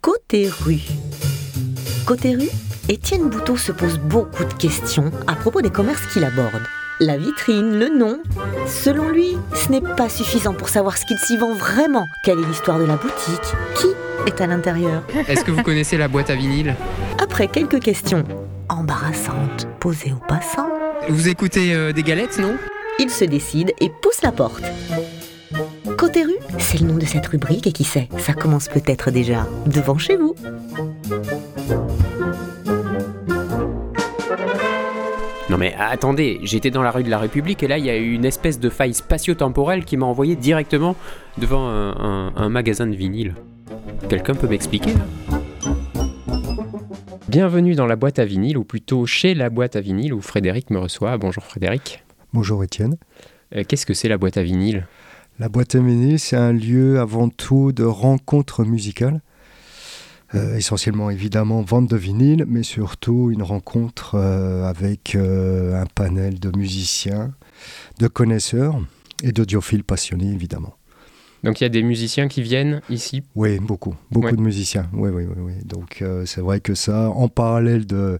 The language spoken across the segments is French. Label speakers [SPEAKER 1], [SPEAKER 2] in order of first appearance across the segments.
[SPEAKER 1] Côté rue. Côté rue, Étienne Bouteau se pose beaucoup de questions à propos des commerces qu'il aborde. La vitrine, le nom. Selon lui, ce n'est pas suffisant pour savoir ce qu'il s'y vend vraiment. Quelle est l'histoire de la boutique? Qui est à l'intérieur?
[SPEAKER 2] Est-ce que vous connaissez la boîte à vinyle?
[SPEAKER 1] Après quelques questions embarrassantes posées aux passants,
[SPEAKER 2] Vous écoutez euh, des galettes, non?
[SPEAKER 1] il se décide et pousse la porte. Côté rue, c'est le nom de cette rubrique et qui sait, ça commence peut-être déjà devant chez vous.
[SPEAKER 3] Non mais attendez, j'étais dans la rue de la République et là il y a eu une espèce de faille spatio-temporelle qui m'a envoyé directement devant un, un- un magasin de vinyle. Quelqu'un peut m'expliquer là?
[SPEAKER 2] Bienvenue dans la boîte à vinyle, ou plutôt chez la boîte à vinyle où Frédéric me reçoit. Bonjour Frédéric.
[SPEAKER 4] Bonjour Étienne.
[SPEAKER 2] Euh, Qu'est-ce que c'est la boîte à vinyle?
[SPEAKER 4] La boîte à c'est un lieu avant tout de rencontre musicale. Euh, essentiellement évidemment vente de vinyle, mais surtout une rencontre euh, avec euh, un panel de musiciens, de connaisseurs et d'audiophiles passionnés évidemment.
[SPEAKER 2] Donc il y a des musiciens qui viennent ici?
[SPEAKER 4] Oui, beaucoup, beaucoup
[SPEAKER 2] Ouais.
[SPEAKER 4] de musiciens. Oui, oui, oui, oui. Donc c'est vrai que ça, en parallèle de,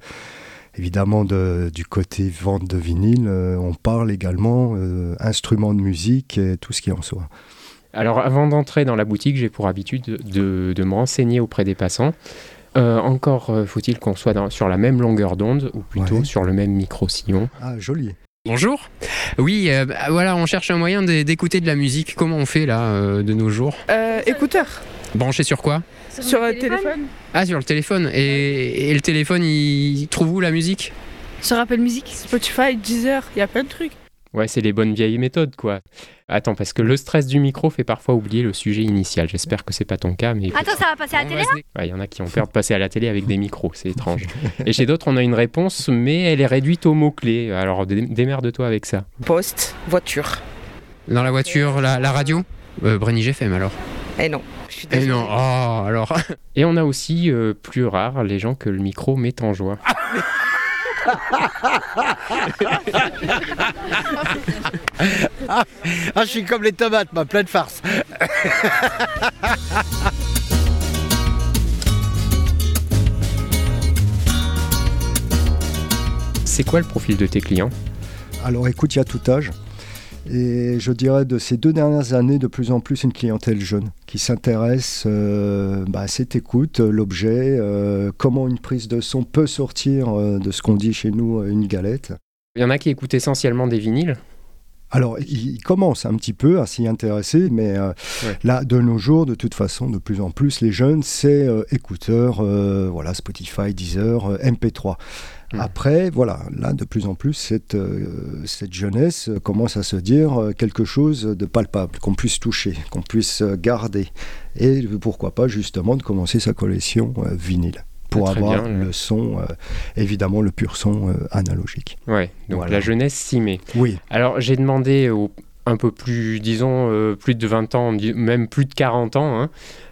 [SPEAKER 4] évidemment, de- du côté vente de vinyle, euh, on parle également euh, instruments de musique et tout ce qui en soit.
[SPEAKER 2] Alors avant d'entrer dans la boutique, j'ai pour habitude de, de- me renseigner auprès des passants. Euh, encore euh, faut-il qu'on soit dans- sur la même longueur d'onde, ou plutôt
[SPEAKER 4] Ouais.
[SPEAKER 2] sur le même micro-sillon?
[SPEAKER 4] Ah, joli.
[SPEAKER 2] Bonjour. Oui, euh, bah, voilà, on cherche un moyen d'é- d'écouter de la musique. Comment on fait là euh, de nos jours?
[SPEAKER 5] Euh, écouteur
[SPEAKER 2] Branché sur quoi
[SPEAKER 5] sur le téléphone.
[SPEAKER 2] Ah, sur le téléphone. Et, et le téléphone, il trouve où la musique
[SPEAKER 5] Sur Apple Music, Spotify, Deezer, il y a plein de trucs.
[SPEAKER 2] Ouais, c'est les bonnes vieilles méthodes, quoi. Attends, parce que le stress du micro fait parfois oublier le sujet initial. J'espère que c'est pas ton cas, mais.
[SPEAKER 6] Attends, ça va passer à la télé
[SPEAKER 2] Ouais, Il y en a qui ont peur de passer à la télé avec des micros, c'est étrange. Et chez d'autres, on a une réponse, mais elle est réduite aux mots-clés. Alors dé- démerde-toi avec ça.
[SPEAKER 7] Poste, voiture.
[SPEAKER 2] Dans la voiture, la, la radio euh, Brenny GFM alors.
[SPEAKER 7] Eh non, suis désolée.
[SPEAKER 2] non, oh, alors. Et on a aussi, euh, plus rare, les gens que le micro met en joie.
[SPEAKER 8] Ah, je suis comme les tomates, ma pleine farce.
[SPEAKER 2] C'est quoi le profil de tes clients?
[SPEAKER 4] Alors écoute, il y a tout âge. Et je dirais de ces deux dernières années, de plus en plus une clientèle jeune qui s'intéresse euh, bah, à cette écoute, euh, l'objet, euh, comment une prise de son peut sortir euh, de ce qu'on dit chez nous, une galette.
[SPEAKER 2] Il y en a qui écoutent essentiellement des vinyles.
[SPEAKER 4] Alors, ils commencent un petit peu à s'y intéresser, mais euh,
[SPEAKER 2] Ouais.
[SPEAKER 4] là, de nos jours, de toute façon, de plus en plus, les jeunes, c'est euh, écouteurs, euh, voilà, Spotify, Deezer, euh, MP3.
[SPEAKER 2] Mm.
[SPEAKER 4] Après, voilà, là, de plus en plus, cette, euh, cette jeunesse euh, commence à se dire euh, quelque chose de palpable, qu'on puisse toucher, qu'on puisse garder. Et pourquoi pas, justement, de commencer sa collection euh, vinyle pour
[SPEAKER 2] Très
[SPEAKER 4] avoir
[SPEAKER 2] bien,
[SPEAKER 4] le son, euh, évidemment, le pur son euh, analogique.
[SPEAKER 2] Ouais, donc
[SPEAKER 4] Voilà.
[SPEAKER 2] la jeunesse s'y met.
[SPEAKER 4] Oui,
[SPEAKER 2] Alors j'ai demandé aux un peu plus, disons, euh, plus de 20 ans, même plus de 40 ans, hein,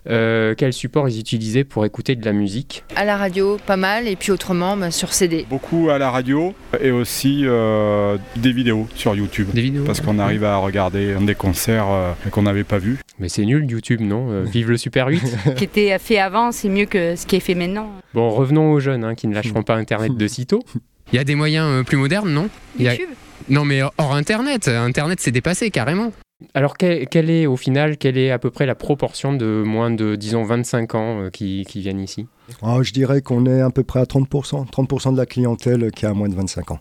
[SPEAKER 2] euh, quel support ils utilisaient pour écouter de la musique?
[SPEAKER 9] À la radio, pas mal, et puis autrement, bah, sur CD.
[SPEAKER 10] Beaucoup à la radio et aussi euh, des vidéos sur YouTube.
[SPEAKER 2] Des vidéos
[SPEAKER 10] Parce qu'on arrive à regarder des concerts euh, qu'on n'avait pas vus.
[SPEAKER 2] Mais c'est nul YouTube, non? Euh, Vive le Super 8
[SPEAKER 6] Ce qui était fait avant, c'est mieux que ce qui est fait maintenant.
[SPEAKER 2] Bon, revenons aux jeunes hein, qui ne lâcheront pas Internet de sitôt. Il y a des moyens euh, plus modernes, non? Il y a-
[SPEAKER 6] YouTube?
[SPEAKER 2] Non, mais hors Internet. Internet, c'est dépassé carrément. Alors, quelle, quelle est au final, quelle est à peu près la proportion de moins de, disons, 25 ans euh, qui, qui viennent ici?
[SPEAKER 4] Ah, je dirais qu'on est à peu près à 30%, 30% de la clientèle qui a moins de 25 ans.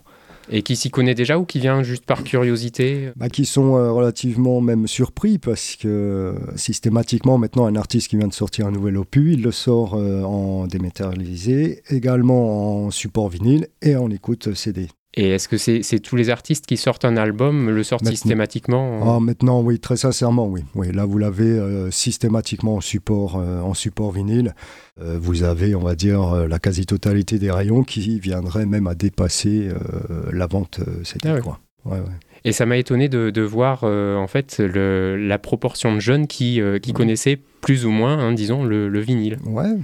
[SPEAKER 2] Et qui s'y connaît déjà ou qui vient juste par curiosité?
[SPEAKER 4] Bah, qui sont euh, relativement même surpris parce que euh, systématiquement maintenant un artiste qui vient de sortir un nouvel opus, il le sort euh, en dématérialisé, également en support vinyle et en écoute CD.
[SPEAKER 2] Et est-ce que c'est tous les artistes qui sortent un album, le sortent
[SPEAKER 4] Maintenant-
[SPEAKER 2] systématiquement en-
[SPEAKER 4] Ah, maintenant, oui, très sincèrement, oui. oui là, vous l'avez euh, systématiquement en support, euh, en support vinyle. Euh, vous avez, on va dire, euh, la quasi-totalité des rayons qui viendraient même à dépasser euh, la vente euh, CD.
[SPEAKER 2] Ah
[SPEAKER 4] quoi. Ouais, ouais.
[SPEAKER 2] Et ça m'a étonné de, de voir euh, en fait le- la proportion de jeunes qui, euh, qui connaissaient plus ou moins, hein, disons, le, le vinyle.
[SPEAKER 4] Ouais.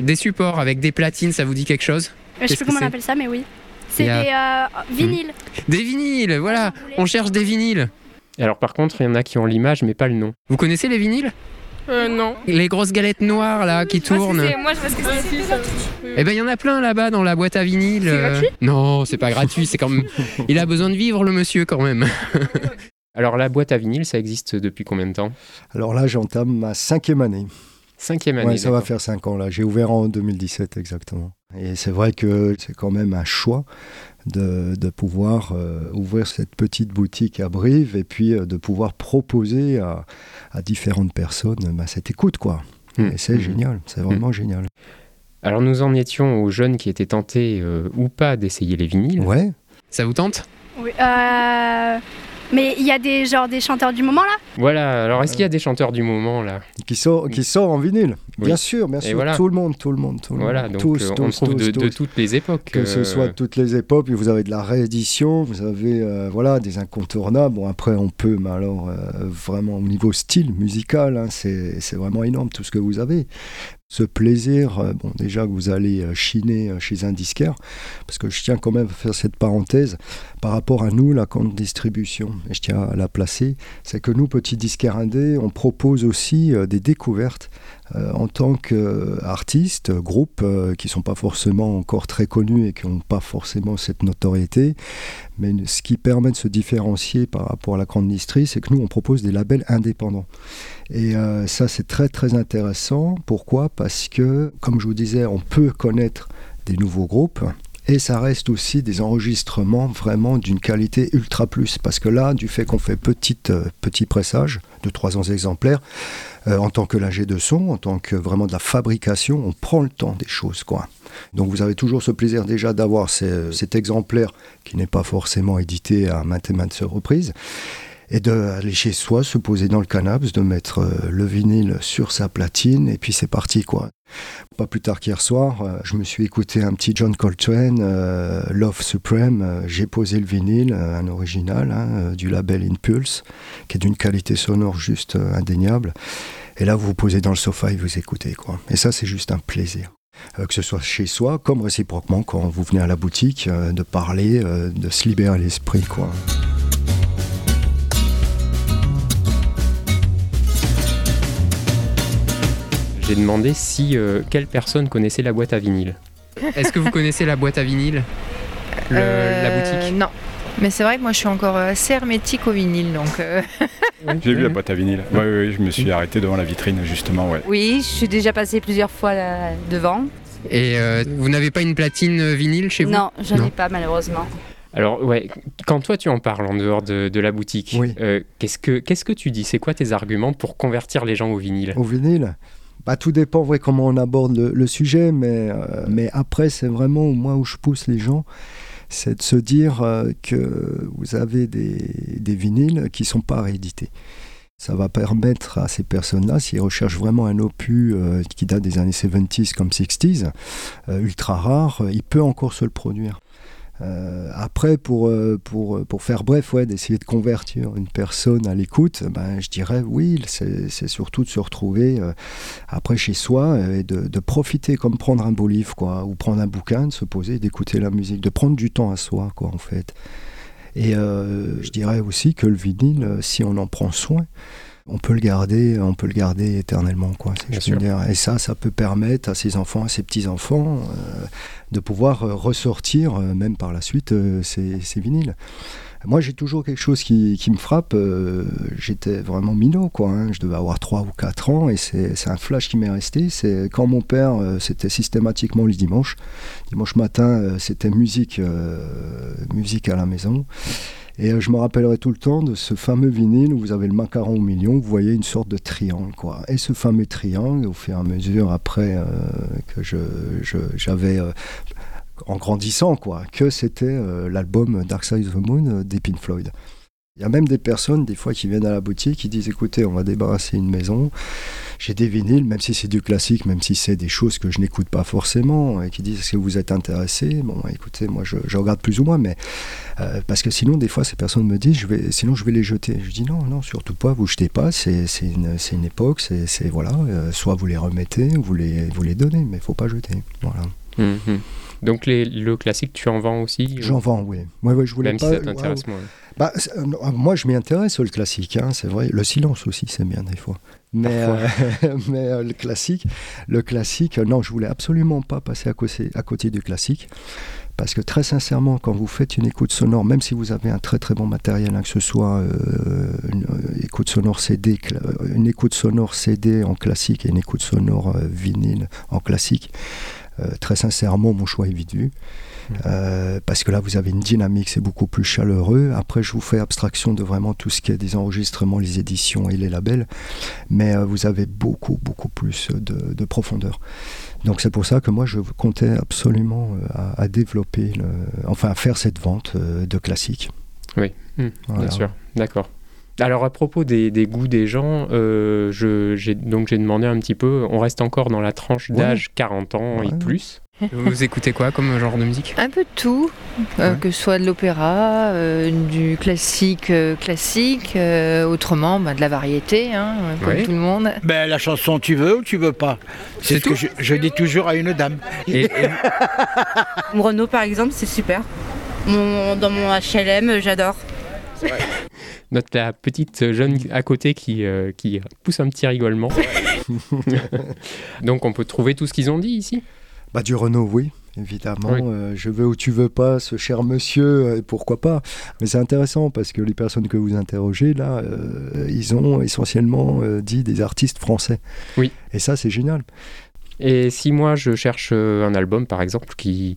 [SPEAKER 2] Des supports avec des platines, ça vous dit quelque chose?
[SPEAKER 6] Je sais plus comment on appelle ça, mais oui. C'est des euh, vinyles.
[SPEAKER 2] Des vinyles, voilà On cherche des vinyles Alors par contre, il y en a qui ont l'image mais pas le nom. Vous connaissez les vinyles
[SPEAKER 5] Euh, non.
[SPEAKER 2] Les grosses galettes noires là qui tournent.
[SPEAKER 5] Moi, je ce que c'est.
[SPEAKER 2] Eh ben il y en a plein là-bas dans la boîte à vinyle.
[SPEAKER 5] C'est
[SPEAKER 2] euh.
[SPEAKER 5] gratuit
[SPEAKER 2] Non, c'est pas gratuit, c'est quand même il a besoin de vivre le monsieur quand même. Alors la boîte à vinyle, ça existe depuis combien de temps
[SPEAKER 4] Alors là, j'entame ma cinquième année.
[SPEAKER 2] Cinquième année.
[SPEAKER 4] Ouais, ça va faire cinq ans là. J'ai ouvert en 2017 exactement. Et c'est vrai que c'est quand même un choix de, de pouvoir euh, ouvrir cette petite boutique à Brive et puis euh, de pouvoir proposer à, à différentes personnes bah, cette écoute quoi.
[SPEAKER 2] Hmm.
[SPEAKER 4] Et c'est
[SPEAKER 2] Hmm.
[SPEAKER 4] génial, c'est vraiment génial.
[SPEAKER 2] Alors nous en étions aux jeunes qui étaient tentés euh, ou pas d'essayer les vinyles.
[SPEAKER 4] Ouais.
[SPEAKER 2] Ça vous tente?
[SPEAKER 11] Oui. Mais il y a des genre des chanteurs du moment là?
[SPEAKER 2] Voilà, alors est-ce qu'il y a des chanteurs du moment là?
[SPEAKER 4] Qui sort, qui sort en vinyle.
[SPEAKER 2] Oui.
[SPEAKER 4] Bien sûr, bien sûr.
[SPEAKER 2] voilà.
[SPEAKER 4] Tout le monde, tout le monde, tout le
[SPEAKER 2] Voilà,
[SPEAKER 4] monde.
[SPEAKER 2] donc
[SPEAKER 4] tous,
[SPEAKER 2] euh, on
[SPEAKER 4] tous,
[SPEAKER 2] trouve
[SPEAKER 4] tous,
[SPEAKER 2] de, de toutes les époques.
[SPEAKER 4] Que ce
[SPEAKER 2] euh,
[SPEAKER 4] soit toutes les époques, vous avez de la réédition, vous avez euh, voilà, des incontournables. Bon, après, on peut, mais alors, euh, vraiment, au niveau style musical, hein, c'est c'est vraiment énorme tout ce que vous avez. Ce plaisir, euh, bon, déjà que vous allez euh, chiner euh, chez un disquaire, parce que je tiens quand même à faire cette parenthèse par rapport à nous, la grande distribution, et je tiens à la placer, c'est que nous, petits disquaires indés, on propose aussi des découvertes en tant qu'artistes, groupes qui ne sont pas forcément encore très connus et qui n'ont pas forcément cette notoriété. Mais ce qui permet de se différencier par rapport à la grande distrie, c'est que nous, on propose des labels indépendants. Et euh, ça, c'est très très intéressant. Pourquoi? Parce que, comme je vous disais, on peut connaître des nouveaux groupes. Et ça reste aussi des enregistrements vraiment d'une qualité ultra plus. Parce que là, du fait qu'on fait petite, euh, petit pressage de 300 exemplaires, euh, en tant que l'ingé de son, en tant que vraiment de la fabrication, on prend le temps des choses. quoi. Donc vous avez toujours ce plaisir déjà d'avoir cet exemplaire qui n'est pas forcément édité à maintes et maintes reprises et d'aller chez soi, se poser dans le canapé, de mettre euh, le vinyle sur sa platine, et puis c'est parti quoi. Pas plus tard qu'hier soir, euh, je me suis écouté un petit John Coltrane, euh, Love Supreme, j'ai posé le vinyle, un original, hein, du label Impulse, qui est d'une qualité sonore juste indéniable. Et là, vous vous posez dans le sofa et vous écoutez quoi. Et ça, c'est juste un plaisir. Que ce soit chez soi, comme réciproquement quand vous venez à la boutique, de parler, de se libérer l'esprit quoi.
[SPEAKER 2] J'ai demandé si euh, quelle personne connaissait la boîte à vinyle. Est-ce que vous connaissez la boîte à vinyle? Le- La
[SPEAKER 9] Euh,
[SPEAKER 2] boutique?
[SPEAKER 9] Non. Mais c'est vrai que moi je suis encore assez hermétique au vinyle donc. euh,
[SPEAKER 10] J'ai vu la boîte à vinyle. Oui, oui, je me suis arrêté devant la vitrine, justement, ouais.
[SPEAKER 6] Oui, je suis déjà passée plusieurs fois là, devant.
[SPEAKER 2] Et euh, vous n'avez pas une platine euh, vinyle chez vous?
[SPEAKER 6] Non, j'en ai pas malheureusement.
[SPEAKER 2] Alors ouais, quand toi tu en parles en dehors de, de la boutique,
[SPEAKER 4] Oui.
[SPEAKER 2] euh, qu'est-ce que qu'est-ce que tu dis? C'est quoi tes arguments pour convertir les gens au vinyle?
[SPEAKER 4] Au vinyle? Bah, Tout dépend comment on aborde le, sujet, mais, euh, mais après, c'est vraiment moi où je pousse les gens, c'est de se dire euh, que vous avez des, des vinyles qui ne sont pas réédités. Ça va permettre à ces personnes-là, s'ils recherchent vraiment un opus euh, qui date des années 70s comme 60s, euh, ultra rare, il peut encore se le produire. Euh, après, pour, euh, pour, pour faire bref, ouais, d'essayer de convertir une personne à l'écoute, ben, je dirais oui, c'est surtout de se retrouver euh, après chez soi euh, et de, profiter comme prendre un beau livre, quoi, ou prendre un bouquin, de se poser, d'écouter la musique, de prendre du temps à soi, quoi, en fait. Et euh, je dirais aussi que le vinyle, euh, si on en prend soin, on peut le garder, on peut le garder éternellement, quoi. si je dire. Et ça, ça peut permettre à ses enfants, à ses petits enfants, euh, de pouvoir euh, ressortir, euh, même par la suite, euh, ces, ces vinyles. Moi, j'ai toujours quelque chose qui, qui me frappe. euh, J'étais vraiment minot, quoi. hein. Je devais avoir 3 ou 4 ans, et c'est c'est un flash qui m'est resté. C'est quand mon père, euh, c'était systématiquement le dimanche. Dimanche matin, euh, c'était musique, euh, musique à la maison. Et euh, je me rappellerai tout le temps de ce fameux vinyle où vous avez le macaron au milieu, vous voyez une sorte de triangle. Quoi. Et ce fameux triangle, au fur et à mesure, après euh, que j'avais, euh, en grandissant, quoi, que c'était l'album Dark Side of the Moon des Pink Floyd. Il y a même des personnes, des fois, qui viennent à la boutique, qui disent écoutez, on va débarrasser une maison, j'ai des vinyles, même si c'est du classique, même si c'est des choses que je n'écoute pas forcément, et qui disent est-ce que vous êtes intéressé? Bon, écoutez, moi je, regarde plus ou moins, mais euh, parce que sinon, des fois, ces personnes me disent sinon je vais les jeter. Je dis non, non, surtout pas, vous jetez pas, c'est une, une époque, c'est voilà, euh, soit vous les remettez, ou vous les, vous les donnez, mais il faut pas jeter. Voilà.
[SPEAKER 2] Mhm. Donc les, le classique, tu en vends aussi
[SPEAKER 4] J'en vends, oui. Ouais, ouais, je voulais
[SPEAKER 2] Même
[SPEAKER 4] pas,
[SPEAKER 2] si ça t'intéresse
[SPEAKER 4] ouais. Bah, euh, non, moi, je m'y intéresse au classique, hein, c'est vrai. Le silence aussi, c'est bien des fois. Mais, euh, mais euh, le classique, le classique, euh, non, je voulais absolument pas passer à côté, à côté du classique. Parce que très sincèrement, quand vous faites une écoute sonore, même si vous avez un très très bon matériel, hein, que ce soit euh, une euh, écoute sonore CD, euh, une écoute sonore CD en classique et une écoute sonore euh, vinyle en classique, euh, très sincèrement, mon choix est vite vu. Euh, parce que là, vous avez une dynamique, c'est beaucoup plus chaleureux. Après, je vous fais abstraction de vraiment tout ce qui est des enregistrements, les éditions et les labels, mais euh, vous avez beaucoup, beaucoup plus de, de profondeur. Donc c'est pour ça que moi, je comptais absolument euh, à, à développer, le, enfin à faire cette vente euh, de classiques.
[SPEAKER 2] Oui, Hmm,
[SPEAKER 4] Voilà.
[SPEAKER 2] bien sûr. D'accord. Alors à propos des, des goûts des gens, euh, je- j'ai donc j'ai demandé un petit peu. On reste encore dans la tranche
[SPEAKER 4] Ouais.
[SPEAKER 2] d'âge 40 ans et plus. Vous écoutez quoi comme genre de musique?
[SPEAKER 9] Un peu de tout, euh,
[SPEAKER 2] Ouais.
[SPEAKER 9] que ce soit de l'opéra, euh, du classique euh, classique, euh, autrement bah, de la variété, hein, comme
[SPEAKER 2] Ouais.
[SPEAKER 9] tout le monde.
[SPEAKER 8] Ben, la chanson, tu veux ou tu veux pas? C'est ce que je, je dis toujours à une dame.
[SPEAKER 2] Et-
[SPEAKER 5] Renault, par exemple, c'est super. Mon, dans mon HLM, j'adore.
[SPEAKER 2] Note la petite jeune à côté qui, euh, qui pousse un petit rigolement. donc on peut trouver tout ce qu'ils ont dit ici?
[SPEAKER 4] Bah, du Renault, oui, évidemment.
[SPEAKER 2] Oui.
[SPEAKER 4] Euh, je veux ou tu veux pas, ce cher monsieur, euh, pourquoi pas? Mais c'est intéressant parce que les personnes que vous interrogez, là, euh, ils ont essentiellement euh, dit des artistes français.
[SPEAKER 2] Oui.
[SPEAKER 4] Et ça, c'est génial.
[SPEAKER 2] Et si moi je cherche un album par exemple qui,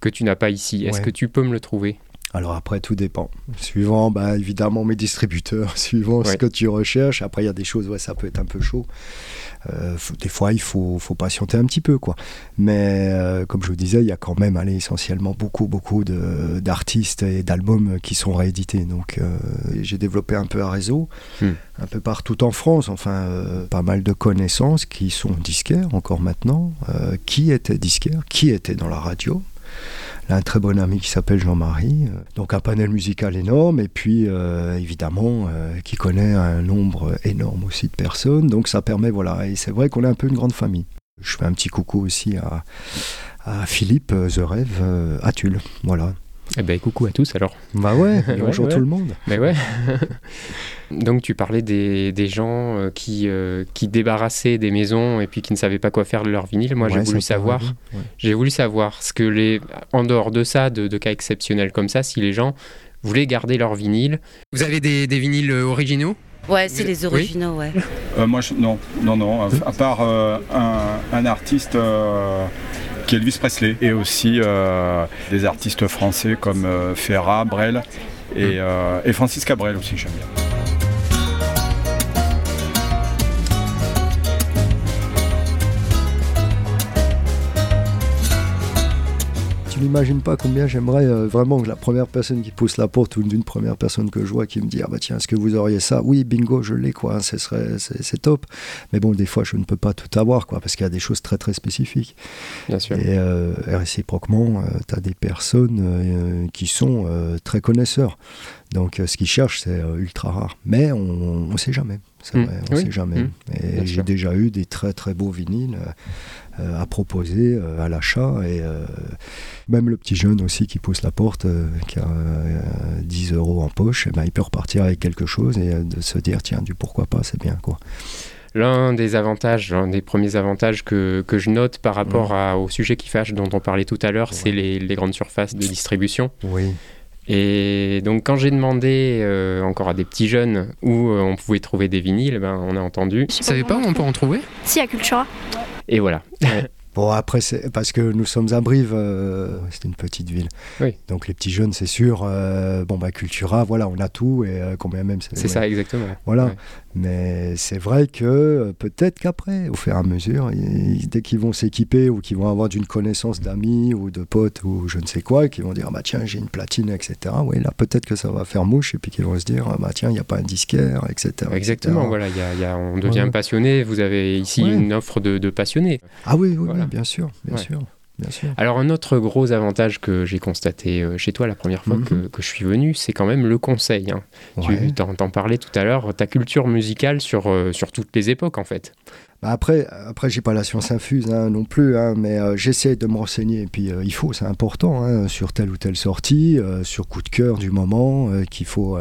[SPEAKER 2] que tu n'as pas ici, est-ce
[SPEAKER 4] Ouais.
[SPEAKER 2] que tu peux me le trouver?
[SPEAKER 4] Alors après, tout dépend. Suivant, bah, évidemment, mes distributeurs, suivant ce que tu recherches. Après, il y a des choses, ouais, ça peut être un peu chaud. Euh, des fois, il faut, faut patienter un petit peu, quoi. Mais euh, comme je vous disais, il y a quand même, allez, essentiellement beaucoup, beaucoup de- d'artistes et d'albums qui sont réédités. Donc, euh, j'ai développé un peu un réseau,
[SPEAKER 2] Hmm.
[SPEAKER 4] un peu partout en France. Enfin, pas mal de connaissances qui sont disquaires encore maintenant, qui étaient disquaires, qui étaient dans la radio? Là, un très bon ami qui s'appelle Jean-Marie. euh, Donc un panel musical énorme et puis euh, évidemment euh, qui connaît un nombre énorme aussi de personnes. Donc ça permet, voilà, et c'est vrai qu'on est un peu une grande famille. Je fais un petit coucou aussi à, Philippe The Rêve à Tulle. Voilà.
[SPEAKER 2] Eh ben coucou à tous alors.
[SPEAKER 4] Bah ouais, bonjour
[SPEAKER 2] ouais.
[SPEAKER 4] tout le monde.
[SPEAKER 2] Mais ouais. Donc tu parlais des, des gens euh, qui, euh, qui débarrassaient des maisons et puis qui ne savaient pas quoi faire de leur vinyle. Moi j'ai voulu savoir, j'ai voulu savoir ce que les, en dehors de ça, de, de cas exceptionnels comme ça, si les gens voulaient garder leur vinyle. Vous avez des, des vinyles euh, originaux?
[SPEAKER 12] Ouais, c'est les originaux, ouais.
[SPEAKER 10] Euh, moi, je- non, non, non. À, à part euh, un, un artiste euh, qui est Elvis Presley et aussi euh, des artistes français comme euh, Ferrat, Brel et, euh, et Francis Cabrel aussi, j'aime bien.
[SPEAKER 4] Tu n'imagines pas combien j'aimerais euh, vraiment que la première personne qui pousse la porte ou d'une première personne que je vois qui me dit ah bah tiens est-ce que vous auriez ça? Oui bingo je l'ai quoi ce serait c'est top mais bon des fois je ne peux pas tout avoir quoi parce qu'il y a des choses très très spécifiques
[SPEAKER 2] Bien sûr.
[SPEAKER 4] et euh, réciproquement tu as des personnes euh, qui sont euh, très connaisseurs donc euh, ce qu'ils cherchent c'est euh, ultra rare mais on ne sait jamais c'est
[SPEAKER 2] Mm.
[SPEAKER 4] vrai on
[SPEAKER 2] Oui.
[SPEAKER 4] sait jamais
[SPEAKER 2] Mm.
[SPEAKER 4] et j'ai déjà eu des très très beaux vinyles euh, à proposer euh, à l'achat et euh, même le petit jeune aussi qui pousse la porte, qui a euh, 10 euros en poche, eh ben, il peut repartir avec quelque chose et de se dire tiens, du pourquoi pas, c'est bien quoi.
[SPEAKER 2] L'un des avantages, l'un des premiers avantages que, que je note par rapport à- au sujet qui fâche dont on parlait tout à l'heure, c'est les, les grandes surfaces de distribution.
[SPEAKER 4] Oui.
[SPEAKER 2] Et donc quand j'ai demandé euh, encore à des petits jeunes où euh, on pouvait trouver des vinyles, ben, on a entendu. Vous savez pas où on peut en trouver?
[SPEAKER 11] Si, à Cultura.
[SPEAKER 2] Et voilà.
[SPEAKER 4] Bon, après, c'est parce que nous sommes à Brive, euh, c'est une petite ville.
[SPEAKER 2] Oui.
[SPEAKER 4] Donc les petits jeunes, c'est sûr, euh, bon, bah, Cultura, voilà, on a tout et euh, combien même.
[SPEAKER 2] C'est ça, exactement.
[SPEAKER 4] Voilà.
[SPEAKER 2] Ouais.
[SPEAKER 4] Mais c'est vrai que euh, peut-être qu'après, au fur et à mesure, ils- dès qu'ils vont s'équiper ou qu'ils vont avoir d'une connaissance d'amis ou de potes ou je ne sais quoi, qu'ils vont dire, ah bah tiens, j'ai une platine, etc. Oui, là, peut-être que ça va faire mouche et puis qu'ils vont se dire, ah bah tiens, il n'y a pas un disquaire, etc.
[SPEAKER 2] Exactement,
[SPEAKER 4] etc.
[SPEAKER 2] voilà, il y a- il y a- on devient
[SPEAKER 4] Ouais.
[SPEAKER 2] passionné. Vous avez ici
[SPEAKER 4] Ouais.
[SPEAKER 2] une offre de, de passionnés.
[SPEAKER 4] Ah oui, oui,
[SPEAKER 2] Voilà.
[SPEAKER 4] Oui, bien sûr, bien
[SPEAKER 2] Ouais.
[SPEAKER 4] sûr. bien sûr.
[SPEAKER 2] Alors un autre gros avantage que j'ai constaté euh, chez toi la première fois
[SPEAKER 4] Mhm.
[SPEAKER 2] que, que je suis venu, c'est quand même le conseil. hein.
[SPEAKER 4] Ouais.
[SPEAKER 2] Tu t'en, parlais tout à l'heure, ta culture musicale sur, euh, sur toutes les époques en fait.
[SPEAKER 4] Bah après, après j'ai pas la science infuse hein, non plus, hein, mais euh, j'essaie de me renseigner. Et puis euh, il faut, c'est important, hein, sur telle ou telle sortie, euh, sur coup de cœur du moment, qu'il faut,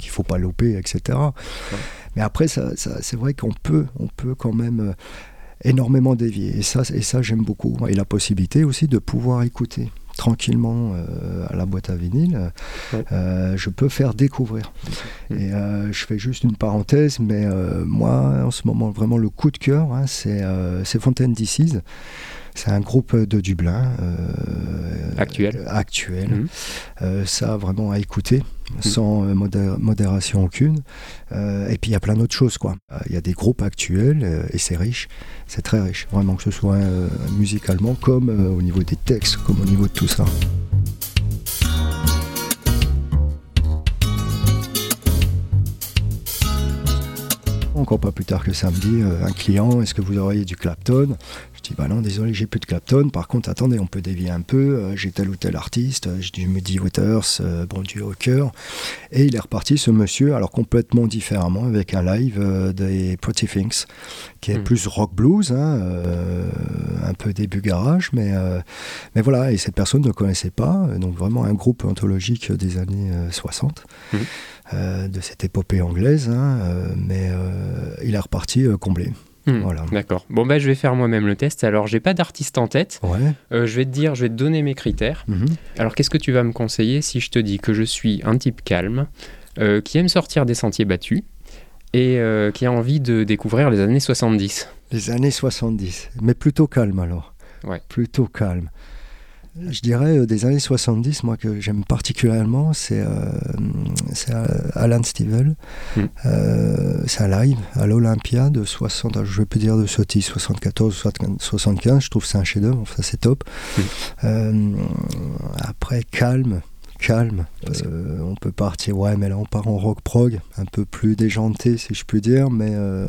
[SPEAKER 4] qu'il faut pas louper, etc. Mais après, ça, ça- c'est vrai qu'on peut, on peut quand même énormément dévier. Et ça, et ça j'aime beaucoup. Et la possibilité aussi de pouvoir écouter tranquillement euh, à la boîte à vinyle, euh, je peux faire découvrir. Et euh, je fais juste une parenthèse, mais euh, moi, en ce moment, vraiment le coup de cœur, hein, c'est euh, Fontaine DC's. C'est un groupe de Dublin. euh,
[SPEAKER 2] Actuel.
[SPEAKER 4] actuel.
[SPEAKER 2] Mhm.
[SPEAKER 4] Euh, ça, vraiment à écouter, sans euh, modé- modération aucune. Euh, et puis, il y a plein d'autres choses, quoi. Il y a des groupes actuels, euh, et c'est riche. C'est très riche, vraiment, que ce soit euh, musicalement, comme au niveau des textes, comme au niveau de tout ça. Encore pas plus tard que samedi, euh, un client, est-ce que vous auriez du Clapton? Je dis, bah non, désolé, j'ai plus de Clapton. Par contre, attendez, on peut dévier un peu. euh, j'ai tel ou tel artiste, euh, j'ai du Muddy Waters, bon Dieu au cœur. Et il est reparti, ce monsieur, alors complètement différemment, avec un live euh, des Pretty Things, qui est plus rock blues, hein, euh, un peu début garage, mais, euh, mais voilà, et cette personne ne connaissait pas, donc vraiment un groupe anthologique des années euh, 60 euh, de cette épopée anglaise, hein, euh, mais euh, il est reparti comblé.
[SPEAKER 2] Hmm,
[SPEAKER 4] Voilà.
[SPEAKER 2] D'accord. Bon, bah, je vais faire moi-même le test. Alors, j'ai pas d'artiste en tête.
[SPEAKER 4] Ouais.
[SPEAKER 2] Je vais te dire, je vais te donner mes critères.
[SPEAKER 4] Mhm.
[SPEAKER 2] Alors, qu'est-ce que tu vas me conseiller si je te dis que je suis un type calme, qui aime sortir des sentiers battus et qui a envie de découvrir les années 70
[SPEAKER 4] Les années 70, mais plutôt calme alors.
[SPEAKER 2] Ouais.
[SPEAKER 4] Plutôt calme. Je dirais euh, des années 70, moi que j'aime particulièrement, c'est euh, Alan Stivell.
[SPEAKER 2] Mm.
[SPEAKER 4] Euh, c'est un live à l'Olympia de 60, je vais plus dire de sottise, 74, 75. Je trouve que c'est un chef-d'œuvre, enfin c'est top. Euh, après, calme. Calme, Euh, on peut partir, ouais, mais là on part en rock prog, un peu plus déjanté si je puis dire, mais euh,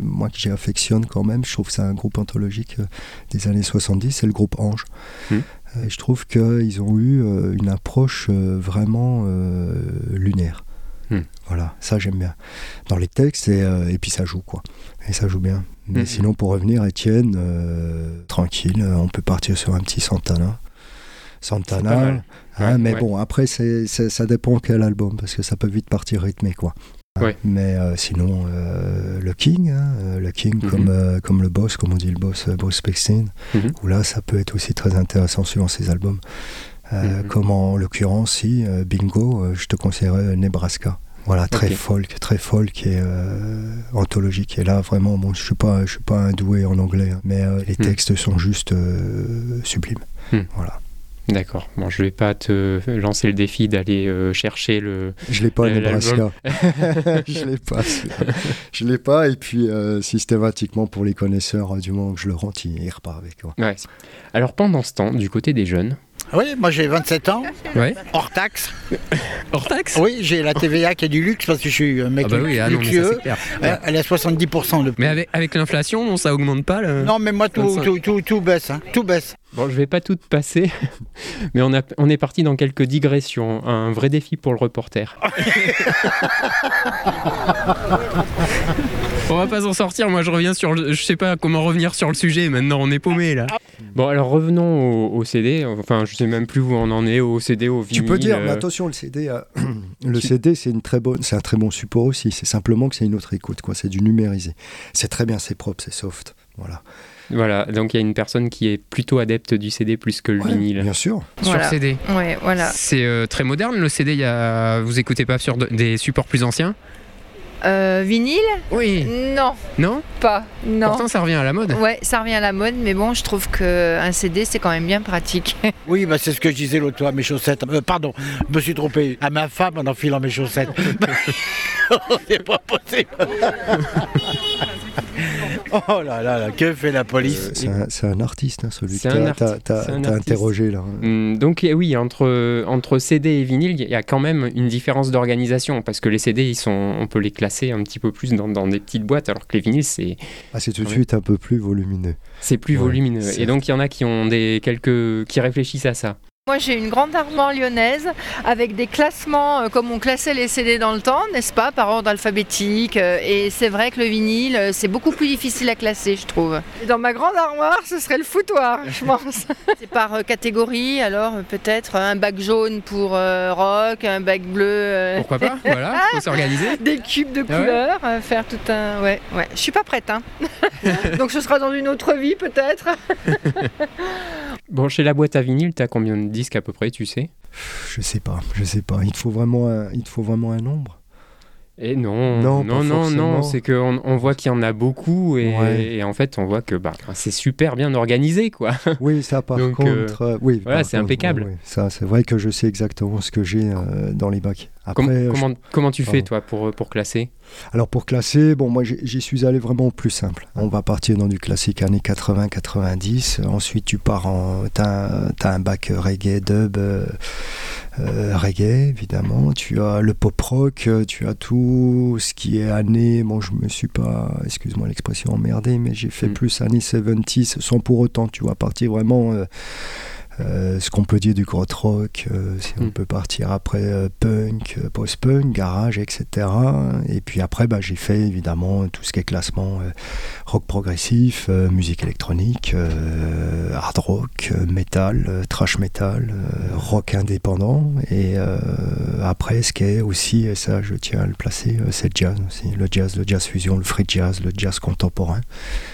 [SPEAKER 4] moi qui j'y affectionne quand même, je trouve que c'est un groupe anthologique euh, des années 70, c'est le groupe Ange.
[SPEAKER 2] Mm.
[SPEAKER 4] Euh, et je trouve qu'ils ont eu une approche vraiment lunaire.
[SPEAKER 2] Mm.
[SPEAKER 4] Voilà, ça j'aime bien. Dans les textes, et, et puis ça joue quoi. Et ça joue bien. Mais
[SPEAKER 2] Mm.
[SPEAKER 4] sinon, pour revenir, Étienne, tranquille, on peut partir sur un petit Santana. Santana. Hein,
[SPEAKER 2] Ouais,
[SPEAKER 4] mais
[SPEAKER 2] ouais.
[SPEAKER 4] bon, après, c'est, ça dépend quel album, parce que ça peut vite partir rythmé, quoi.
[SPEAKER 2] Ouais.
[SPEAKER 4] Mais euh, sinon, euh, le King, hein, euh, le King
[SPEAKER 2] Mhm.
[SPEAKER 4] comme, euh, comme le boss, comme on dit le boss, euh, Bruce Springsteen,
[SPEAKER 2] Mhm.
[SPEAKER 4] où là, ça peut être aussi très intéressant suivant ses albums. Euh,
[SPEAKER 2] Mhm.
[SPEAKER 4] Comme en l'occurrence, si, euh, Bingo, euh, je te conseillerais Nebraska. Voilà, très folk, très folk et euh, anthologique. Et là, vraiment, bon, je suis pas, je suis pas un doué en anglais, hein, mais euh, les
[SPEAKER 2] Mhm.
[SPEAKER 4] textes sont juste euh, sublimes. Voilà.
[SPEAKER 2] D'accord. Bon, je vais pas te lancer le défi d'aller euh, chercher le.
[SPEAKER 4] Je l'ai pas,
[SPEAKER 2] le-
[SPEAKER 4] Nebraska. je l'ai pas. Je l'ai pas. Et puis, euh, systématiquement, pour les connaisseurs, du moment que je le rentre, il, repart avec. quoi.
[SPEAKER 2] Ouais. Alors pendant ce temps, du côté des jeunes.
[SPEAKER 8] Oui, moi j'ai 27 ans,
[SPEAKER 2] Ouais.
[SPEAKER 8] hors taxe.
[SPEAKER 2] Hors taxe?
[SPEAKER 8] Oui, j'ai la TVA qui est du luxe parce que je suis un mec
[SPEAKER 2] Ah bah oui, ah non, mais ça,
[SPEAKER 8] luxueux.
[SPEAKER 2] clair.
[SPEAKER 8] Euh, Elle est à 70% de
[SPEAKER 2] Mais avec, avec l'inflation, non, ça augmente pas
[SPEAKER 8] Non, mais moi tout,
[SPEAKER 2] 25.
[SPEAKER 8] tout, tout, tout baisse. hein, Tout baisse.
[SPEAKER 2] Bon, je vais pas tout passer, mais on, a, on est parti dans quelques digressions. Un vrai défi pour le reporter. on va pas s'en sortir. Moi, je reviens sur. Le, je sais pas comment revenir sur le sujet. Maintenant, on est paumé là. Bon, alors revenons au, au CD. Enfin, je sais même plus où on en est au CD, au vinyle.
[SPEAKER 4] Tu peux dire, mais
[SPEAKER 2] euh,
[SPEAKER 4] attention, le CD, euh, le CD, c'est une très bonne, c'est un très bon support aussi. C'est simplement que c'est une autre écoute, quoi. C'est du numérisé. C'est très bien, c'est propre, c'est soft. Voilà.
[SPEAKER 2] Voilà, donc il y a une personne qui est plutôt adepte du CD plus que le
[SPEAKER 4] Ouais,
[SPEAKER 2] vinyle.
[SPEAKER 4] Bien sûr.
[SPEAKER 2] Sur
[SPEAKER 9] Voilà.
[SPEAKER 2] CD.
[SPEAKER 9] Ouais, voilà.
[SPEAKER 2] C'est euh, très moderne le CD. Il y a... Vous écoutez pas sur de- des supports plus anciens?
[SPEAKER 9] Euh, vinyle
[SPEAKER 2] Oui.
[SPEAKER 9] Non,
[SPEAKER 2] Non?
[SPEAKER 9] Pas. Non.
[SPEAKER 2] Pourtant, ça revient à la mode.
[SPEAKER 9] Ouais, ça revient à la mode, mais bon, je trouve qu'un CD, c'est quand même bien pratique.
[SPEAKER 8] Oui, bah, c'est ce que je disais l'autre fois à mes chaussettes. Euh, pardon, je me suis trompé. À ma femme en enfilant mes chaussettes. c'est pas possible. Oh là là, là, que fait la police
[SPEAKER 4] Euh, C'est un, un, artiste, hein, celui que tu as interrogé là.
[SPEAKER 2] Hum, Donc eh oui, entre, entre CD et vinyle, il y a quand même une différence d'organisation parce que les CD, ils sont, on peut les classer un petit peu plus dans, dans des petites boîtes, alors que les vinyles, c'est
[SPEAKER 4] Ah, c'est tout de
[SPEAKER 2] Ouais.
[SPEAKER 4] suite un peu plus volumineux.
[SPEAKER 2] c'est plus
[SPEAKER 4] Ouais,
[SPEAKER 2] volumineux. Et donc il y en a qui ont des quelques qui réfléchissent à ça.
[SPEAKER 9] Moi, j'ai une grande armoire lyonnaise avec des classements euh, comme on classait les CD dans le temps, n'est-ce pas, par ordre alphabétique. euh, et c'est vrai que le vinyle, euh, c'est beaucoup plus difficile à classer, je trouve. Et dans ma grande armoire, ce serait le foutoir, je pense. c'est par euh, catégorie, alors euh, peut-être un bac jaune pour euh, rock, un bac bleu. euh,
[SPEAKER 2] Pourquoi pas Voilà, faut s'organiser.
[SPEAKER 9] des cubes de
[SPEAKER 2] Ah ouais
[SPEAKER 9] couleurs, euh, faire tout un. Ouais, ouais. Je suis pas prête, hein. Donc ce sera dans une autre vie, peut-être.
[SPEAKER 2] Bon, chez la boîte à vinyle, t'as combien de disques à peu près, tu sais?
[SPEAKER 4] Je sais pas, je sais pas. Il te faut vraiment un, il te faut vraiment un nombre?
[SPEAKER 2] Et non,
[SPEAKER 4] Non,
[SPEAKER 2] non, non,
[SPEAKER 4] forcément.
[SPEAKER 2] non, c'est qu'on on voit qu'il y en a beaucoup et,
[SPEAKER 4] Ouais.
[SPEAKER 2] et en fait on voit que bah, c'est super bien organisé quoi.
[SPEAKER 4] Oui, ça par
[SPEAKER 2] Donc,
[SPEAKER 4] contre, euh, oui.
[SPEAKER 2] voilà, c'est impeccable.
[SPEAKER 4] oui, oui. Ça, c'est vrai que je sais exactement ce que j'ai euh, dans les bacs. Après,
[SPEAKER 2] Com-
[SPEAKER 4] euh, je-
[SPEAKER 2] comment, tu fais toi pour, pour classer?
[SPEAKER 4] Alors pour classer, bon moi j'y suis allé vraiment au plus simple. On va partir dans du classique années 80-90. Ensuite tu pars en... T'as as un bac reggae, dub, euh, euh, reggae évidemment. Tu as le pop rock, euh, tu as tout ce qui est années... Bon je me suis pas, excuse-moi l'expression emmerdé, mais j'ai fait
[SPEAKER 2] Mm.
[SPEAKER 4] plus années 70 sans pour autant, tu vois, partir vraiment... euh, euh, ce qu'on peut dire du grot rock, euh, si on
[SPEAKER 2] Mm.
[SPEAKER 4] peut partir après euh, punk, post-punk, garage, etc. Et puis après, bah, j'ai fait évidemment tout ce qui est classement rock progressif, musique électronique, hard rock, metal, trash metal, rock indépendant. Et après, ce qui est aussi, et ça je tiens à le placer, c'est le jazz aussi. Le jazz, le jazz fusion, le free jazz, le jazz contemporain.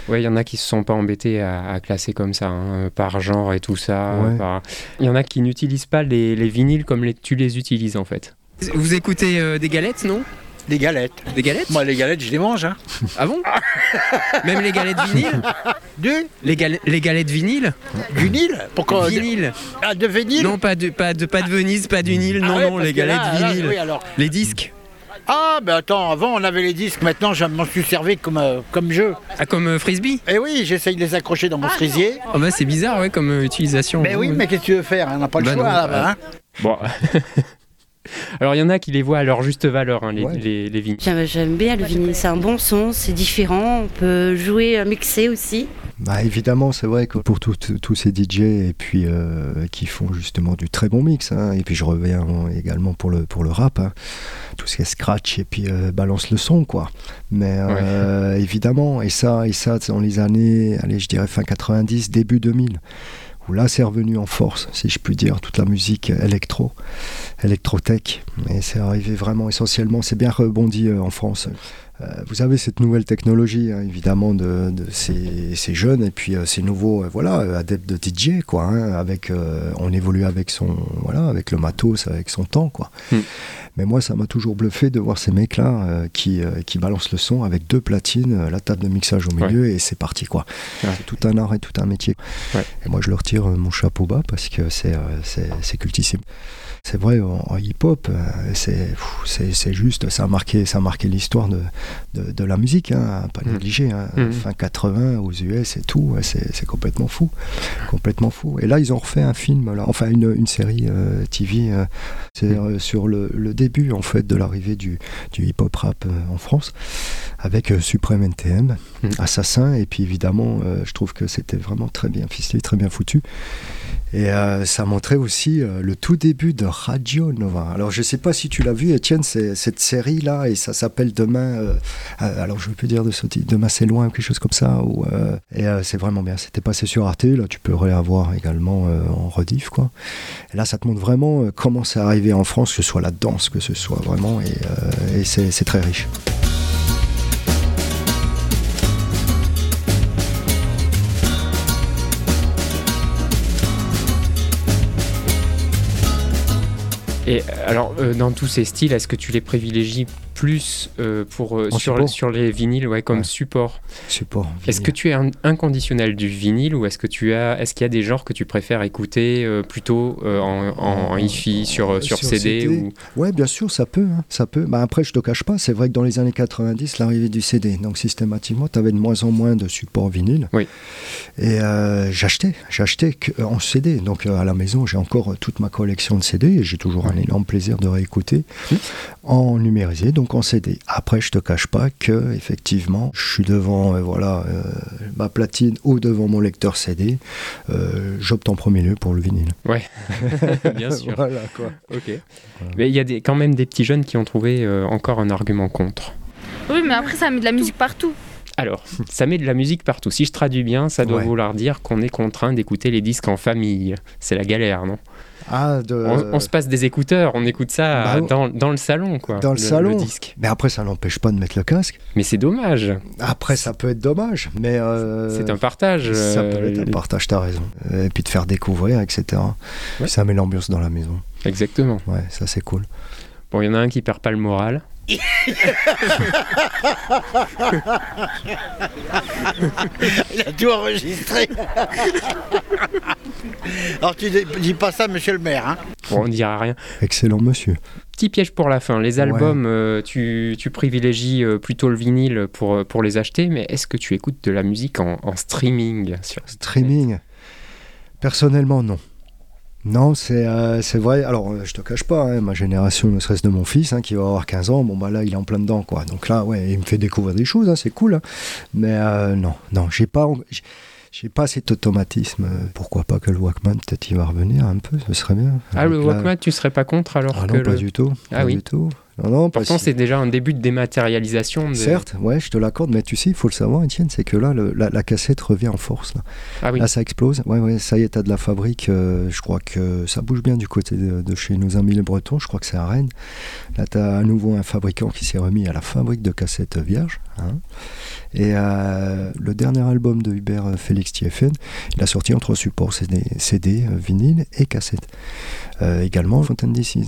[SPEAKER 2] Ouais, il y en a qui se sont pas embêtés à, à classer comme ça, hein, par genre et tout ça.
[SPEAKER 4] Ouais.
[SPEAKER 2] Par- Il y en a qui n'utilisent pas les, les vinyles comme les, tu les utilises en fait. Vous écoutez euh, des galettes, non?
[SPEAKER 8] Des galettes.
[SPEAKER 2] Des galettes?
[SPEAKER 8] Moi, les galettes, je les mange. Hein.
[SPEAKER 2] Ah bon? Même les galettes vinyle
[SPEAKER 8] Du?
[SPEAKER 2] Les, gal- les galettes vinyle
[SPEAKER 8] vinyle Pourquoi
[SPEAKER 2] Vinyle
[SPEAKER 8] Ah, de vinyle?
[SPEAKER 2] Non, pas de, pas, de, pas de Venise, pas du Nil,
[SPEAKER 8] Ah
[SPEAKER 2] non,
[SPEAKER 8] ouais,
[SPEAKER 2] non, les galettes
[SPEAKER 8] là, là,
[SPEAKER 2] vinyle.
[SPEAKER 8] oui, alors.
[SPEAKER 2] Les disques
[SPEAKER 8] Ah, ben attends, avant on avait les disques, maintenant je m'en suis servi comme, euh, comme jeu.
[SPEAKER 2] Ah, comme euh, frisbee
[SPEAKER 8] Et oui, j'essaye de les accrocher dans mon cerisier.
[SPEAKER 2] Oh bah c'est bizarre, ouais, comme euh, utilisation.
[SPEAKER 8] Mais oui,
[SPEAKER 2] Ouais.
[SPEAKER 8] mais qu'est-ce que tu veux faire On n'a pas le
[SPEAKER 2] Bah
[SPEAKER 8] choix
[SPEAKER 2] non,
[SPEAKER 8] là-bas. hein.
[SPEAKER 2] Bon. Alors il y en a qui les voient à leur juste valeur, hein, les,
[SPEAKER 4] Ouais.
[SPEAKER 2] les, les vinyles.
[SPEAKER 5] J'aime, j'aime bien le vinyle, c'est un bon son, c'est différent, on peut jouer, euh, mixer aussi.
[SPEAKER 4] Bah évidemment, c'est vrai que pour tous ces DJ et puis euh, qui font justement du très bon mix, hein, et puis je reviens également pour le pour le rap, hein, tout ce qui est scratch et puis euh, balance le son quoi. Mais euh, évidemment, et ça et ça c'est dans les années, allez je dirais fin 90, début 2000 là c'est revenu en force, si je puis dire, toute la musique électro, électrotech. Et c'est arrivé vraiment essentiellement, c'est bien rebondi euh, en France. Euh, vous avez cette nouvelle technologie, hein, évidemment, de, de ces, ces jeunes et puis euh, ces nouveaux, euh, voilà, adeptes de DJ, quoi. hein, avec, on évolue avec son, voilà, avec le matos, avec son temps, quoi.
[SPEAKER 2] Hmm.
[SPEAKER 4] Mais moi, ça m'a toujours bluffé de voir ces mecs-là qui, qui balancent le son avec deux platines, la table de mixage au milieu et c'est parti, quoi.
[SPEAKER 2] Ouais.
[SPEAKER 4] C'est tout un art et tout un métier.
[SPEAKER 2] Ouais.
[SPEAKER 4] Et moi, je leur tire mon chapeau bas parce que c'est, c'est, cultissime. C'est vrai, en, en hip-hop, c'est juste, ça a marqué, ça a marqué l'histoire de, de, de la musique, hein, à pas
[SPEAKER 2] Mhm.
[SPEAKER 4] négliger. hein.
[SPEAKER 2] Mhm.
[SPEAKER 4] Fin 80 aux US et tout, c'est, complètement fou. Complètement fou. Et là, ils ont refait un film, là, enfin une, une série euh, TV, euh, c'est euh, sur le, le début en fait de l'arrivée du, du hip-hop rap en France, avec Supreme NTM,
[SPEAKER 2] Mhm.
[SPEAKER 4] Assassin, et puis évidemment, je trouve que c'était vraiment très bien ficelé, très bien foutu. Et euh, ça montrait aussi euh, le tout début de Radio Nova. Alors je sais pas si tu l'as vu, Étienne, cette série là, et ça s'appelle Demain. euh, alors je peux dire de sauter Demain c'est loin quelque chose comme ça. Et c'est vraiment bien. C'était passé sur Arte. Là, tu peux réavoir également en rediff quoi. Et là, ça te montre vraiment comment c'est arrivé en France, que ce soit la danse, que ce soit vraiment, et, c'est très riche.
[SPEAKER 2] Et euh, alors, euh, dans tous ces styles, est-ce que tu les privilégies plus euh, pour, euh, sur,
[SPEAKER 4] support
[SPEAKER 2] sur les vinyles ouais, comme
[SPEAKER 4] Ouais.
[SPEAKER 2] support.
[SPEAKER 4] Support.
[SPEAKER 2] Est-ce que tu es un inconditionnel du vinyle ou est-ce que tu as, est-ce qu'il y a des genres que tu préfères écouter euh, plutôt en, en, en hi-fi sur, sur, CD, ou?
[SPEAKER 4] Ouais, bien sûr, ça peut. hein, ça peut. Bah, après, je te cache pas, c'est vrai que dans les années 90, l'arrivée du CD, donc systématiquement, tu avais de moins en moins de supports vinyle.
[SPEAKER 2] Oui.
[SPEAKER 4] Et j'achetais, j'achetais en CD. Donc à la maison, j'ai encore toute ma collection de CD et j'ai toujours un énorme plaisir de réécouter en numérisé, donc en CD. Après, je te cache pas que effectivement, je suis devant euh, voilà euh, ma platine ou devant mon lecteur CD. euh, J'opte en premier lieu pour le vinyle.
[SPEAKER 2] Ouais, bien sûr.
[SPEAKER 4] voilà quoi.
[SPEAKER 2] Ok. Mais il y a des, quand même des petits jeunes qui ont trouvé euh, encore un argument contre.
[SPEAKER 11] Oui, mais après, ça met de la musique partout.
[SPEAKER 2] Alors, ça met de la musique partout. Si je traduis bien, ça doit
[SPEAKER 4] Ouais.
[SPEAKER 2] vouloir dire qu'on est contraint d'écouter les disques en famille. C'est la galère, non?
[SPEAKER 4] Ah, de,
[SPEAKER 2] on, on se passe des écouteurs, on écoute ça
[SPEAKER 4] Bah,
[SPEAKER 2] dans, dans le salon, quoi.
[SPEAKER 4] dans le, salon.
[SPEAKER 2] disque.
[SPEAKER 4] Mais après, ça n'empêche pas de mettre le casque.
[SPEAKER 2] Mais c'est dommage.
[SPEAKER 4] Après, ça peut être dommage, mais euh,
[SPEAKER 2] C'est un partage.
[SPEAKER 4] Ça
[SPEAKER 2] euh,
[SPEAKER 4] peut être un partage, t'as raison. Et puis de faire découvrir, etc.
[SPEAKER 2] Ouais.
[SPEAKER 4] Ça met l'ambiance dans la maison.
[SPEAKER 2] Exactement.
[SPEAKER 4] Ouais, ça c'est cool.
[SPEAKER 2] Bon, il y en a un qui perd pas le moral.
[SPEAKER 8] Il a tout enregistré. Alors tu dis, dis pas ça, monsieur le maire. Hein
[SPEAKER 2] Bon, on dira rien.
[SPEAKER 4] Excellent monsieur.
[SPEAKER 2] Petit piège pour la fin. Les albums, euh, tu, tu privilégies euh, plutôt le vinyle pour, euh, pour les acheter, mais est-ce que tu écoutes de la musique en, en streaming sur
[SPEAKER 4] Streaming, personnellement, non. Non, c'est euh, c'est vrai. Alors, euh, je te cache pas, hein, ma génération, ne serait-ce de mon fils, hein, qui va avoir 15 ans, bon, bah là, il est en plein dedans, quoi. Donc là, ouais, il me fait découvrir des choses, hein, c'est cool. Mais euh, non, non, j'ai pas. j'ai- pas cet automatisme. Pourquoi pas que le Walkman, peut-être il va revenir un peu, ce serait bien.
[SPEAKER 2] Ah, le
[SPEAKER 4] la-
[SPEAKER 2] Walkman, tu serais pas contre alors
[SPEAKER 4] Ah
[SPEAKER 2] que
[SPEAKER 4] non, pas du tout.
[SPEAKER 2] Ah
[SPEAKER 4] pas
[SPEAKER 2] oui.
[SPEAKER 4] du tout. Non, non,
[SPEAKER 2] Pourtant, c'est déjà un début de dématérialisation. De...
[SPEAKER 4] Certes, ouais, je te l'accorde, mais tu sais, il faut le savoir, Étienne, c'est que là, le- la, la cassette revient en force. Là,
[SPEAKER 2] Ah oui.
[SPEAKER 4] Là, ça explose. Ouais, ouais, ça y est, t'as de la fabrique. euh, je crois que ça bouge bien du côté de, de chez nos amis les Bretons. Je crois que c'est à Rennes. Là, t'as à nouveau un fabricant qui s'est remis à la fabrique de cassettes vierges. hein. Et euh, le dernier album de Hubert euh, Félix Thieffen, il a sorti en trois supports CD, CD vinyle et cassette. Euh, également Fontaine DC.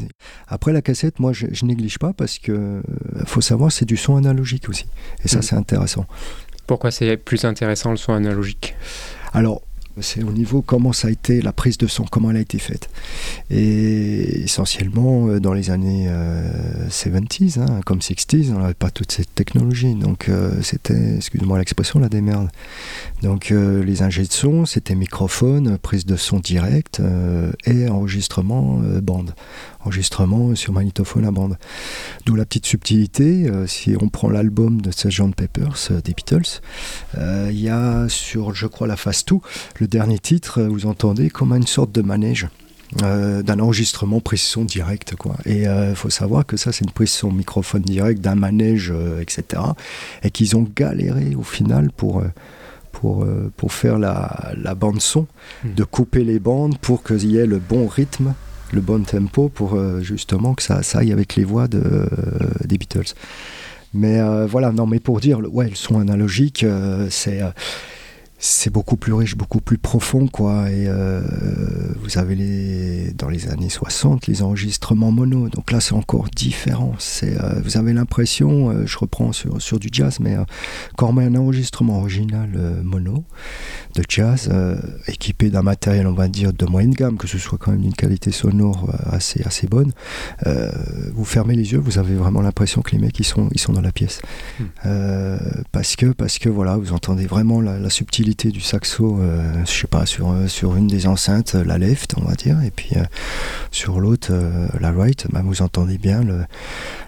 [SPEAKER 4] Après la cassette, moi je, je néglige pas parce que euh, faut savoir c'est du son analogique aussi. Et ça
[SPEAKER 2] Mhm.
[SPEAKER 4] c'est intéressant.
[SPEAKER 2] Pourquoi c'est plus intéressant le son analogique?
[SPEAKER 4] Alors, c'est au niveau comment ça a été, la prise de son, comment elle a été faite. Et essentiellement, euh, dans les années euh, 70s, hein, comme 60s, on n'avait pas toute cette technologie. Donc, euh, c'était, excuse-moi l'expression, la démerde. Donc, euh, les ingés de son, c'était microphone, prise de son direct euh, et enregistrement euh, bande. Enregistrement sur magnétophone à bande. D'où la petite subtilité, euh, si on prend l'album de Sgt. Peppers euh, des Beatles, euh, il y a sur, je crois, la phase 2, le dernier titre, euh, vous entendez comme une sorte de manège. d'un enregistrement prise son direct quoi et il faut savoir que ça c'est une prise son microphone direct d'un manège etc et qu'ils ont galéré au final pour pour, pour faire la, la bande son, de couper les bandes pour qu'il y ait le bon rythme, le bon tempo, pour euh, justement que ça, ça aille avec les voix de, euh, des Beatles. Mais euh, voilà, non, mais pour dire, ouais, le son analogique, euh, c'est. euh, c'est beaucoup plus riche, beaucoup plus profond, quoi. Et euh, vous avez les, dans les années 60 les enregistrements mono. Donc là, c'est encore différent. C'est, euh, vous avez l'impression, euh, je reprends sur, sur du jazz, mais quand on met un enregistrement original mono de jazz, équipé d'un matériel, on va dire, de moyenne gamme, que ce soit quand même d'une qualité sonore assez, assez bonne, vous fermez les yeux, vous avez vraiment l'impression que les mecs, ils sont, ils sont dans la pièce. Euh, parce que parce que voilà vous entendez vraiment la, la subtilité du saxo euh, je sais pas sur euh, sur une des enceintes euh, la left on va dire et puis euh, sur l'autre euh, la right bah, vous entendez bien le,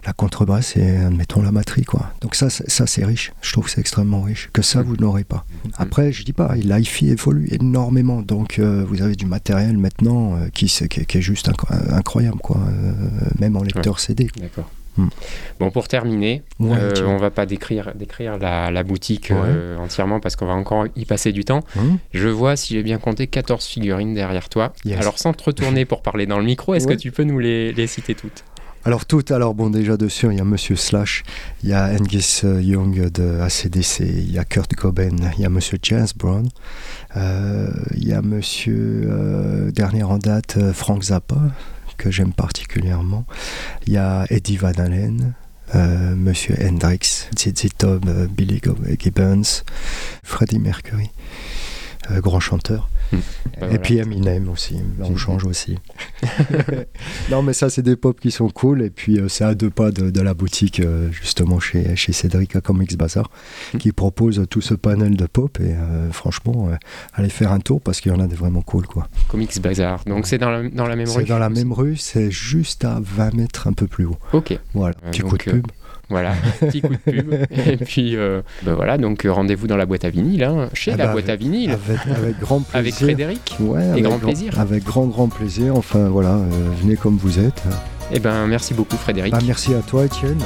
[SPEAKER 4] la contrebasse et admettons la batterie quoi. Donc ça c'est- ça c'est riche. Je trouve que c'est extrêmement riche. Que ça vous n'aurez pas. Après je dis pas l'hi-fi évolue énormément. Donc vous avez du matériel maintenant qui, qui, qui est juste incro- incroyable quoi même en lecteur CD
[SPEAKER 2] D'accord.
[SPEAKER 4] Hmm.
[SPEAKER 2] Bon, pour terminer,
[SPEAKER 4] Ouais,
[SPEAKER 2] euh, on va pas décrire, décrire la, la boutique
[SPEAKER 4] Ouais.
[SPEAKER 2] euh, entièrement parce qu'on va encore y passer du temps.
[SPEAKER 4] Mhm.
[SPEAKER 2] Je vois, si j'ai bien compté, 14 figurines derrière toi.
[SPEAKER 4] Yes.
[SPEAKER 2] Alors, sans te retourner pour parler dans le micro, est-ce
[SPEAKER 4] Ouais.
[SPEAKER 2] que tu peux nous les, les citer toutes?
[SPEAKER 4] Alors toutes, alors bon déjà dessus il y a Monsieur Slash, il y a Angus euh, Young de ACDC, il y a Kurt Cobain, il y a Monsieur James Brown, euh, il y a Monsieur dernier en date Frank Zappa que j'aime particulièrement, il y a Eddie Van Halen, euh, Monsieur Hendrix, ZZ Top, euh, Billy Gibbons, Freddie Mercury, euh, grand chanteur.
[SPEAKER 2] Bah,
[SPEAKER 4] Et
[SPEAKER 2] voilà.
[SPEAKER 4] puis Eminem aussi, on change aussi. non mais ça c'est des pop qui sont cool et puis euh, c'est à deux pas de, de la boutique euh, justement chez, chez Cédric à Comics Bazar
[SPEAKER 2] Mhm.
[SPEAKER 4] qui propose tout ce panel de pop et euh, franchement allez faire un tour parce qu'il y en a des vraiment cool quoi.
[SPEAKER 2] Comics Bazar. Donc c'est dans la, dans la même
[SPEAKER 4] C'est
[SPEAKER 2] rue
[SPEAKER 4] dans la même rue, c'est juste à 20 mètres un peu plus haut.
[SPEAKER 2] Ok.
[SPEAKER 4] Voilà,
[SPEAKER 2] Euh,
[SPEAKER 4] petit coup
[SPEAKER 2] donc,
[SPEAKER 4] de pub.
[SPEAKER 2] Voilà, petit coup de pub. Et puis, euh, ben voilà, donc euh, rendez-vous dans la boîte à vinyle, hein, chez
[SPEAKER 4] Ah
[SPEAKER 2] la
[SPEAKER 4] bah,
[SPEAKER 2] boîte à vinyle,
[SPEAKER 4] Avec, avec grand plaisir.
[SPEAKER 2] avec Frédéric.
[SPEAKER 4] Ouais,
[SPEAKER 2] et
[SPEAKER 4] avec
[SPEAKER 2] grand plaisir.
[SPEAKER 4] Avec grand grand plaisir. Enfin voilà, euh, venez comme vous êtes.
[SPEAKER 2] Eh ben, merci beaucoup Frédéric.
[SPEAKER 4] Bah, merci à toi Étienne.